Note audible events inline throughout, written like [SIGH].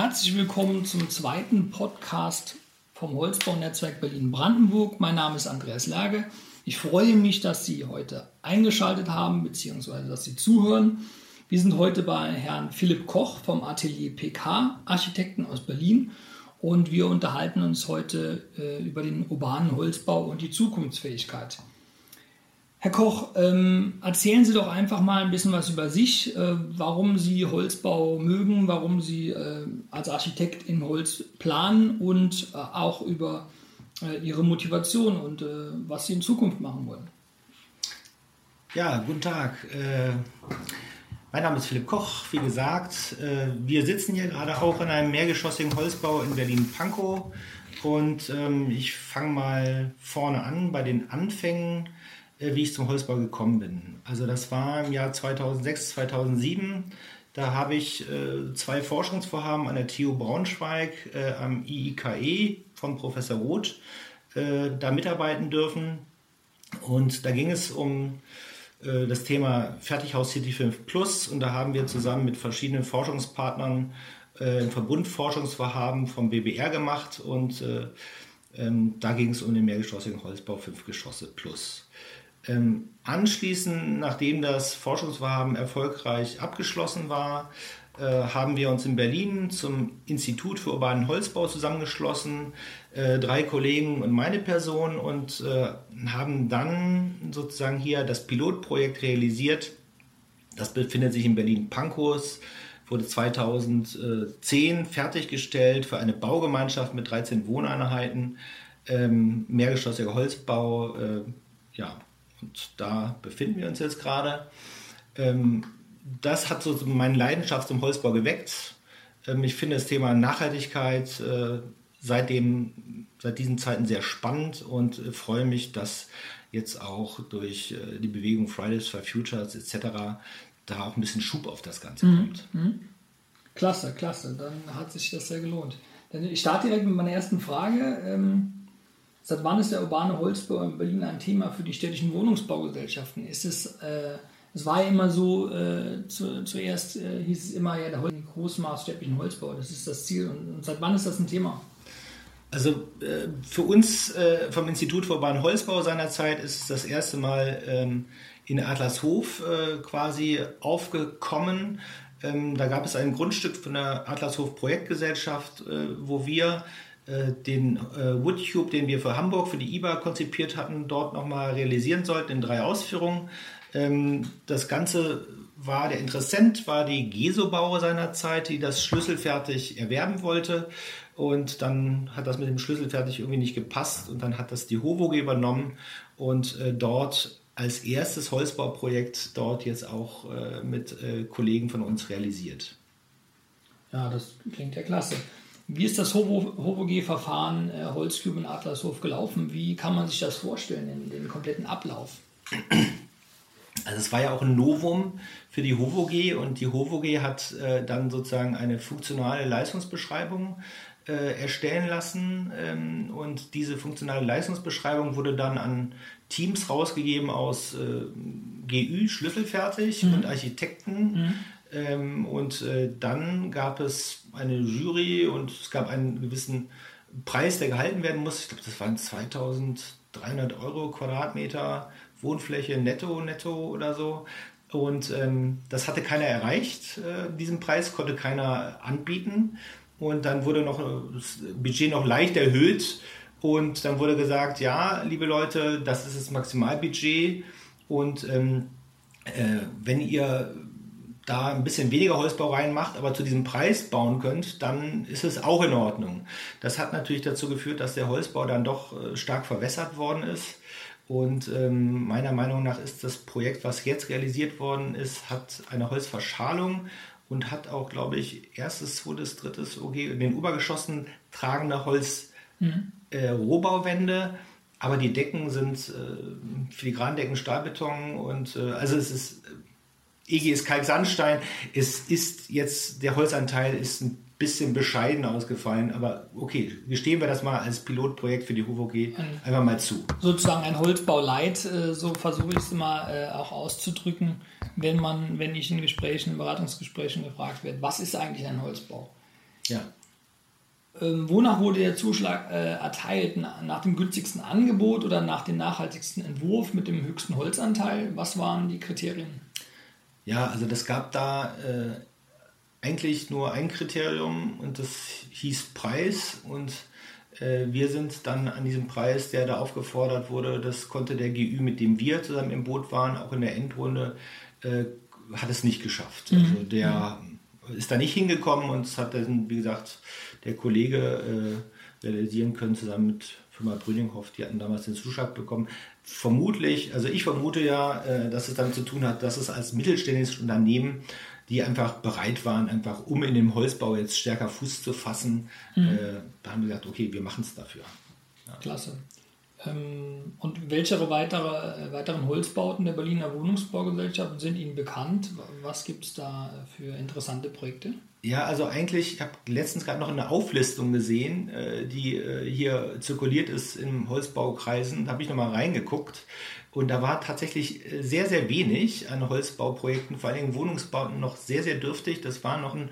Herzlich willkommen zum zweiten Podcast vom Holzbaunetzwerk Berlin-Brandenburg. Mein Name ist Andreas Lerge. Ich freue mich, dass Sie heute eingeschaltet haben bzw. dass Sie zuhören. Wir sind heute bei Herrn Philipp Koch vom Atelier PK Architekten aus Berlin und wir unterhalten uns heute äh, über den urbanen Holzbau und die Zukunftsfähigkeit. Herr Koch, ähm, erzählen Sie doch einfach mal ein bisschen was über sich, äh, warum Sie Holzbau mögen, warum Sie äh, als Architekt in Holz planen und äh, auch über äh, Ihre Motivation und äh, was Sie in Zukunft machen wollen. Ja, guten Tag. Äh, mein Name ist Philipp Koch, wie gesagt. wir sitzen hier gerade auch in einem mehrgeschossigen Holzbau in Berlin-Pankow und ähm, ich fange mal vorne an bei den Anfängen wie ich zum Holzbau gekommen bin. Also das war im Jahr 2006, 2007. Da habe ich äh, zwei Forschungsvorhaben an der TU Braunschweig äh, am IIKE von Professor Roth äh, da mitarbeiten dürfen. Und da ging es um äh, das Thema Fertighaus City 5 Plus. Und da haben wir zusammen mit verschiedenen Forschungspartnern äh, ein Verbundforschungsvorhaben vom BBR gemacht. Und ähm, da ging es um den mehrgeschossigen Holzbau 5 Geschosse Plus. Ähm, anschließend, nachdem das Forschungsvorhaben erfolgreich abgeschlossen war, äh, haben wir uns in Berlin zum Institut für urbanen Holzbau zusammengeschlossen, äh, drei Kollegen und meine Person und äh, haben dann sozusagen hier das Pilotprojekt realisiert. Das befindet sich in Berlin-Pankow, wurde 2010 fertiggestellt für eine Baugemeinschaft mit 13 Wohneinheiten, ähm, mehrgeschossiger Holzbau, äh, ja, und da befinden wir uns jetzt gerade. Ähm, das hat so meine Leidenschaft zum Holzbau geweckt. Ähm, ich finde das Thema Nachhaltigkeit äh, seitdem, seit diesen Zeiten sehr spannend und äh, freue mich, dass jetzt auch durch äh, die Bewegung Fridays for Futures etc. da auch ein bisschen Schub auf das Ganze mhm. kommt. Mhm. Klasse, klasse. Dann hat sich das sehr gelohnt. Ich starte direkt mit meiner ersten Frage. Seit wann ist der urbane Holzbau in Berlin ein Thema für die städtischen Wohnungsbaugesellschaften? Ist es, äh, es war ja immer so, äh, zu, zuerst äh, hieß es immer, ja, der großmaßstäblichen Holzbau, das ist das Ziel. Und, und, seit wann ist das ein Thema? Also äh, für uns äh, vom Institut für urbanen Holzbau seinerzeit ist es das erste Mal ähm, in Adlershof äh, quasi aufgekommen. Ähm, da gab es ein Grundstück von der Adlershof Projektgesellschaft, wo wir den äh, Woodcube, den wir für Hamburg, für die IBA konzipiert hatten, dort nochmal realisieren sollten in drei Ausführungen. Ähm, das Ganze war, der Interessent war die Gesobauer seinerzeit, die das schlüsselfertig erwerben wollte. Und dann hat das mit dem Schlüsselfertig irgendwie nicht gepasst und dann hat das die HOVOG übernommen und äh, dort als erstes Holzbauprojekt dort jetzt auch äh, mit äh, Kollegen von uns realisiert. Ja, das klingt ja klasse. Wie ist das HOVOG-Verfahren äh, Holzcube und Atlashof gelaufen? Wie kann man sich das vorstellen, den, den kompletten Ablauf? Also es war ja auch ein Novum für die HOVOG und die HOVOG hat äh, dann sozusagen eine funktionale Leistungsbeschreibung äh, erstellen lassen ähm, und diese funktionale Leistungsbeschreibung wurde dann an Teams rausgegeben aus äh, GÜ, schlüsselfertig mhm. und Architekten. Mhm. Ähm, und äh, dann gab es eine Jury und es gab einen gewissen Preis, der gehalten werden muss. Ich glaube, das waren 2300 Euro Quadratmeter Wohnfläche netto, netto oder so. Und ähm, das hatte keiner erreicht, äh, diesen Preis konnte keiner anbieten. Und dann wurde noch das Budget noch leicht erhöht. Und dann wurde gesagt, ja, liebe Leute, das ist das Maximalbudget. Und ähm, äh, wenn ihr da ein bisschen weniger Holzbau reinmacht, aber zu diesem Preis bauen könnt, dann ist es auch in Ordnung. Das hat natürlich dazu geführt, dass der Holzbau dann doch äh, stark verwässert worden ist. Und ähm, meiner Meinung nach ist das Projekt, was jetzt realisiert worden ist, hat eine Holzverschalung und hat auch, glaube ich, erstes, zweites, drittes OG in den Obergeschossen tragende Holz mhm. äh. Aber die Decken sind äh, Filigrandecken Stahlbeton und äh, also es ist EG ist Kalksandstein. Es ist jetzt, der Holzanteil ist ein bisschen bescheiden ausgefallen, aber okay, gestehen wir das mal als Pilotprojekt für die HUVOG einfach mal zu. Sozusagen ein Holzbau light, äh, so versuche ich es mal äh, auch auszudrücken, wenn man, wenn ich in Gesprächen, in Beratungsgesprächen gefragt werde, was ist eigentlich ein Holzbau? Ja. Ähm, wonach wurde der Zuschlag äh, erteilt? Nach dem günstigsten Angebot oder nach dem nachhaltigsten Entwurf mit dem höchsten Holzanteil? Was waren die Kriterien? Ja, also das gab da äh, eigentlich nur ein Kriterium und das hieß Preis und äh, wir sind dann an diesem Preis, der da aufgefordert wurde, das konnte der GÜ, mit dem wir zusammen im Boot waren, auch in der Endrunde, äh, hat es nicht geschafft. Mhm. Also der mhm. ist da nicht hingekommen und es hat dann, wie gesagt, der Kollege äh, realisieren können, zusammen mit Firma Brüninghoff, die hatten damals den Zuschlag bekommen. Vermutlich, also ich vermute ja, äh, dass es damit zu tun hat, dass es als mittelständisches Unternehmen, die einfach bereit waren, einfach um in dem Holzbau jetzt stärker Fuß zu fassen, mhm. äh, da haben wir gesagt, okay, wir machen es dafür. Ja. Klasse. Ähm, und welche weitere, äh, weiteren Holzbauten der Berliner Wohnungsbaugesellschaft sind Ihnen bekannt? Was gibt es da für interessante Projekte? Ja, also eigentlich, ich habe letztens gerade noch eine Auflistung gesehen, äh, die äh, hier zirkuliert ist in Holzbaukreisen. Da habe ich nochmal reingeguckt. Und da war tatsächlich sehr, sehr wenig an Holzbauprojekten, vor allem Wohnungsbauten noch sehr, sehr dürftig. Das war noch ein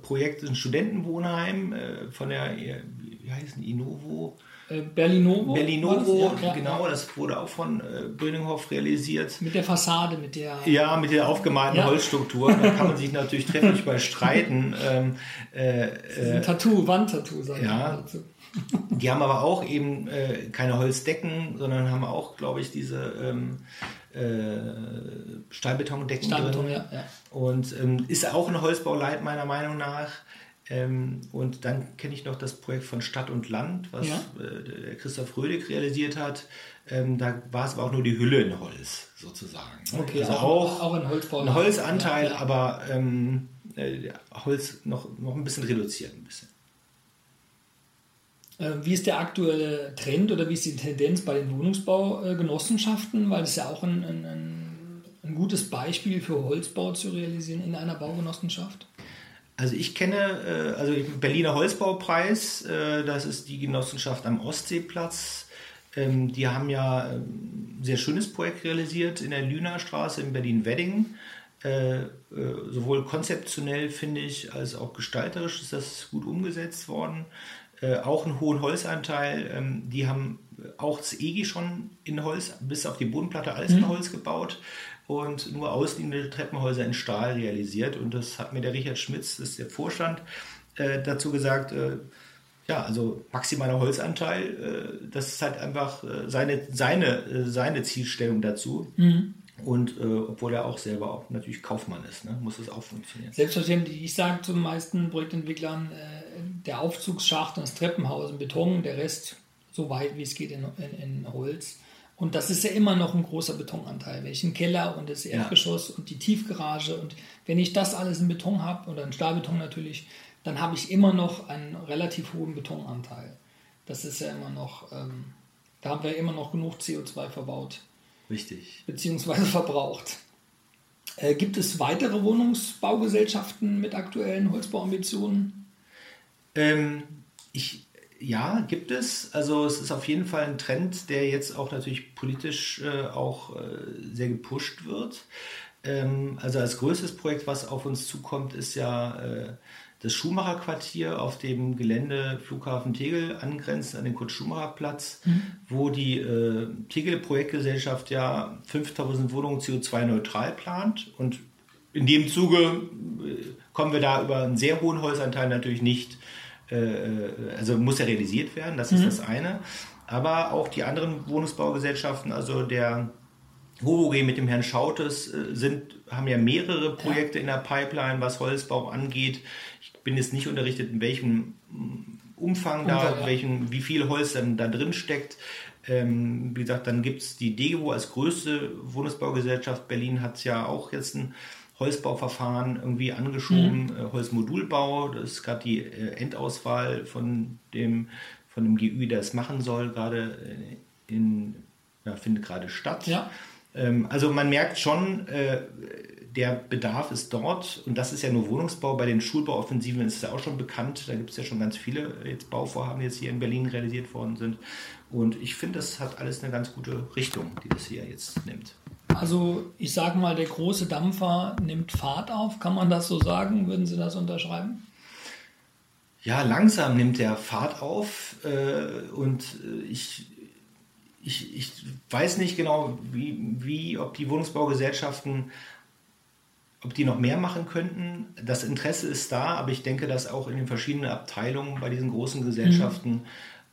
Projekt, ein Studentenwohnheim von der, wie heißt es, Innovo? Äh, Berlinovo. Berlinovo, ja, genau, das wurde auch von äh, Böhninghoff realisiert. Mit der Fassade, mit der. Ja, mit der aufgemalten ja. Holzstruktur. Da kann man sich natürlich trefflich bei streiten. [LAUGHS] Ähm, äh, äh, ein Tattoo, Wandtattoo, sage ja. [LAUGHS] Die haben aber auch eben äh, keine Holzdecken, sondern haben auch, glaube ich, diese ähm, äh, Stahlbetondecken Stahlbeton, drin. Ja, ja. Und ähm, ist auch ein Holzbauleit meiner Meinung nach. Ähm, und dann kenne ich noch das Projekt von Stadt und Land, was ja. äh, Christoph Rödig realisiert hat. Ähm, da war es aber auch nur die Hülle in Holz, sozusagen. Okay, also auch, auch ein Holzbau. Ein Holzanteil, ja, ja. aber ähm, äh, Holz noch, noch ein bisschen reduziert. Ein bisschen. Äh, wie ist der aktuelle Trend oder wie ist die Tendenz bei den Wohnungsbaugenossenschaften? Weil das ja auch ein, ein, ein gutes Beispiel für Holzbau zu realisieren in einer Baugenossenschaft. Also ich kenne, äh, also Berliner Holzbaupreis, äh, das ist die Genossenschaft am Ostseeplatz. Ähm, die haben ja ein ähm, sehr schönes Projekt realisiert in der Lünerstraße in Berlin-Wedding. Äh, sowohl konzeptionell finde ich als auch gestalterisch ist das gut umgesetzt worden. Auch einen hohen Holzanteil. Ähm, die haben auch das EGI schon in Holz, bis auf die Bodenplatte alles in mhm. Holz gebaut und nur ausliegende Treppenhäuser in Stahl realisiert. Und das hat mir der Richard Schmitz, das ist der Vorstand, äh, dazu gesagt, äh, ja, also maximaler Holzanteil, äh, das ist halt einfach seine, seine, seine Zielstellung dazu. Mhm. Und obwohl er auch selber auch natürlich Kaufmann ist, ne, muss das auch funktionieren. Selbstverständlich. Ich sage zu den meisten Projektentwicklern, der Aufzugsschacht und das Treppenhaus in Beton, der Rest so weit wie es geht in, in, in Holz. Und das ist ja immer noch ein großer Betonanteil. Wenn ich einen Keller und das Erdgeschoss ja. und die Tiefgarage und wenn ich das alles in Beton habe oder in Stahlbeton natürlich, dann habe ich immer noch einen relativ hohen Betonanteil. Das ist ja immer noch, ähm, da haben wir immer noch genug CO2 verbaut. Richtig. Beziehungsweise [LAUGHS] verbraucht. Äh, gibt es weitere Wohnungsbaugesellschaften mit aktuellen Holzbauambitionen? Ähm, ich ja, gibt es. Also es ist auf jeden Fall ein Trend, der jetzt auch natürlich politisch äh, auch äh, sehr gepusht wird. Ähm, also als größtes Projekt, was auf uns zukommt, ist ja äh, das Schumacher-Quartier auf dem Gelände Flughafen Tegel angrenzend an den Kurt-Schumacher-Platz, mhm. wo die äh, Tegel-Projektgesellschaft ja 5000 Wohnungen CO2-neutral plant. Und in dem Zuge äh, kommen wir da über einen sehr hohen Holzanteil natürlich nicht äh, also muss ja realisiert werden, das ist mhm. das eine. Aber auch die anderen Wohnungsbaugesellschaften, also der HOVOG mit dem Herrn Schautes, äh, sind, haben ja mehrere Projekte ja. in der Pipeline, was Holzbau angeht. Ich bin jetzt nicht unterrichtet, in welchem Umfang da, ja. welchen, wie viel Holz dann da drin steckt. Ähm, wie gesagt, dann gibt es die DEGO als größte Wohnungsbaugesellschaft. Berlin hat es ja auch jetzt ein Holzbauverfahren irgendwie angeschoben, mhm. Äh, Holzmodulbau. Das ist gerade die äh, Endauswahl von dem, von dem GÜ, der es machen soll, gerade äh, in, ja, findet gerade statt. Ja. Ähm, also man merkt schon, der Bedarf ist dort und das ist ja nur Wohnungsbau. Bei den Schulbauoffensiven ist es ja auch schon bekannt. Da gibt es ja schon ganz viele jetzt Bauvorhaben, die jetzt hier in Berlin realisiert worden sind. Und ich finde, das hat alles eine ganz gute Richtung, die das hier jetzt nimmt. Also ich sage mal, der große Dampfer nimmt Fahrt auf. Kann man das so sagen? Würden Sie das unterschreiben? Ja, langsam nimmt der Fahrt auf äh, und äh, ich, ich, ich weiß nicht genau, wie, wie, ob die Wohnungsbaugesellschaften, ob die noch mehr machen könnten. Das Interesse ist da, aber ich denke, dass auch in den verschiedenen Abteilungen bei diesen großen Gesellschaften mhm.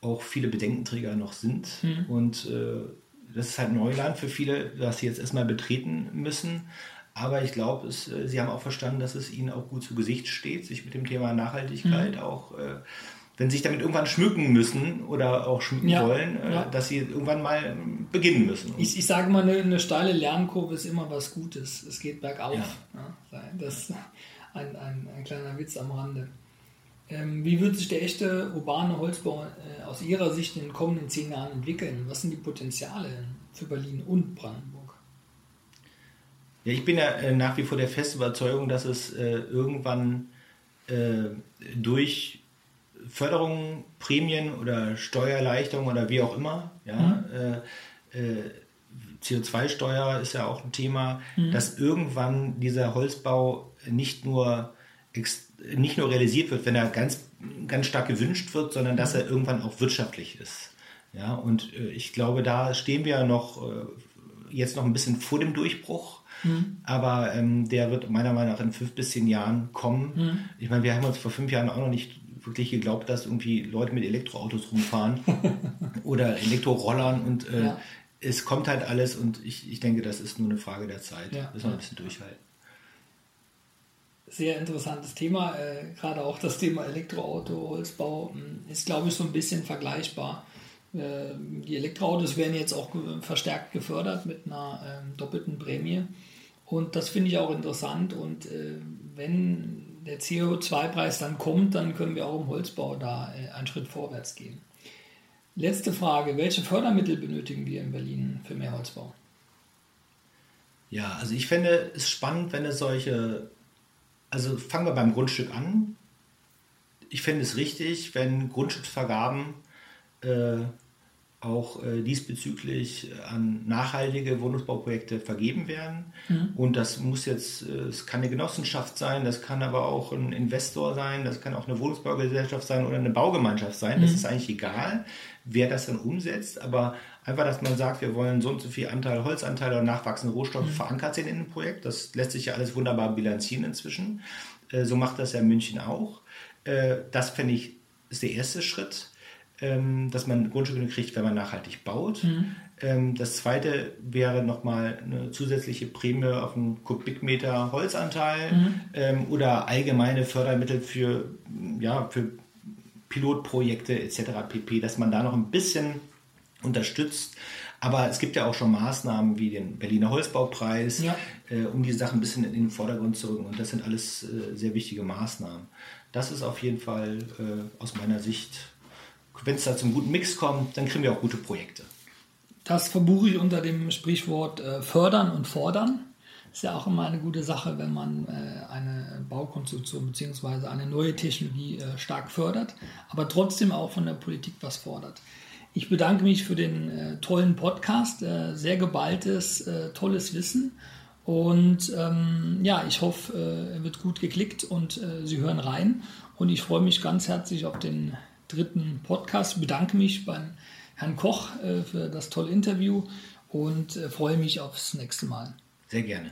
auch viele Bedenkenträger noch sind. Mhm. Und äh, das ist halt Neuland für viele, was sie jetzt erstmal betreten müssen. Aber ich glaube, äh, Sie haben auch verstanden, dass es Ihnen auch gut zu Gesicht steht, sich mit dem Thema Nachhaltigkeit mhm. auch, äh, wenn Sie sich damit irgendwann schmücken müssen oder auch schmücken ja, wollen, äh, ja. dass Sie irgendwann mal beginnen müssen. Ich, ich sage mal, eine, eine, steile Lernkurve ist immer was Gutes. Es geht bergauf. Ja. Das ist ein, ein, ein, kleiner Witz am Rande. Ähm, wie wird sich der echte urbane Holzbau äh, aus Ihrer Sicht in den kommenden zehn Jahren entwickeln? Was sind die Potenziale für Berlin und Brandenburg? Ja, ich bin ja äh, nach wie vor der festen Überzeugung, dass es äh, irgendwann durch Förderungen, Prämien oder Steuererleichterungen oder wie auch immer, ja, mhm. Äh, äh, CO2-Steuer ist ja auch ein Thema, mhm. dass irgendwann dieser Holzbau nicht nur, nicht nur realisiert wird, wenn er ganz, ganz stark gewünscht wird, sondern dass er irgendwann auch wirtschaftlich ist. Ja, und äh, ich glaube, da stehen wir noch jetzt noch ein bisschen vor dem Durchbruch. Mhm. Aber ähm, der wird meiner Meinung nach in fünf bis zehn Jahren kommen. Mhm. Ich meine, wir haben uns vor fünf Jahren auch noch nicht wirklich geglaubt, dass irgendwie Leute mit Elektroautos rumfahren [LAUGHS] oder Elektrorollern und äh, ja. es kommt halt alles und ich, ich denke, das ist nur eine Frage der Zeit. Ja. Müssen wir ein bisschen durchhalten. Sehr interessantes Thema, äh, gerade auch das Thema Elektroauto, Holzbau hm, ist, glaube ich, so ein bisschen vergleichbar. Äh, die Elektroautos werden jetzt auch verstärkt gefördert mit einer äh, doppelten Prämie. Und das finde ich auch interessant. Und äh, wenn der CO2-Preis dann kommt, dann können wir auch im Holzbau da äh, einen Schritt vorwärts gehen. Letzte Frage: Welche Fördermittel benötigen wir in Berlin für mehr Holzbau? Ja, also ich fände es spannend, wenn es solche, also fangen wir beim Grundstück an. Ich fände es richtig, wenn Grundstücksvergaben äh, auch äh, diesbezüglich an nachhaltige Wohnungsbauprojekte vergeben werden. Mhm. Und das muss jetzt, äh, es kann eine Genossenschaft sein, das kann aber auch ein Investor sein, das kann auch eine Wohnungsbaugesellschaft sein oder eine Baugemeinschaft sein. Mhm. Das ist eigentlich egal, wer das dann umsetzt, aber einfach, dass man sagt, wir wollen so und so viel Anteil Holzanteil oder nachwachsende Rohstoffe mhm. verankert sehen in dem Projekt. Das lässt sich ja alles wunderbar bilanzieren inzwischen. Äh, so macht das ja München auch. Äh, das fände ich ist der erste Schritt ähm, dass man Grundstücke kriegt, wenn man nachhaltig baut. Mhm. Ähm, das zweite wäre nochmal eine zusätzliche Prämie auf einen Kubikmeter Holzanteil mhm. ähm, oder allgemeine Fördermittel für, ja, für Pilotprojekte etc. pp, dass man da noch ein bisschen unterstützt. Aber es gibt ja auch schon Maßnahmen wie den Berliner Holzbaupreis, ja. äh, um die Sachen ein bisschen in den Vordergrund zu rücken. Und das sind alles äh, sehr wichtige Maßnahmen. Das ist auf jeden Fall äh, aus meiner Sicht wenn es da zum guten Mix kommt, dann kriegen wir auch gute Projekte. Das verbuche ich unter dem Sprichwort äh, fördern und fordern. Ist ja auch immer eine gute Sache, wenn man äh, eine Baukonstruktion bzw. eine neue Technologie äh, stark fördert, aber trotzdem auch von der Politik was fordert. Ich bedanke mich für den äh, tollen Podcast, äh, sehr geballtes, äh, tolles Wissen. Und ähm, ja, ich hoffe, er wird gut geklickt und Sie hören rein. Und ich freue mich ganz herzlich auf den dritten Podcast. Ich bedanke mich beim Herrn Koch äh, für das tolle Interview und äh, freue mich aufs nächste Mal. Sehr gerne.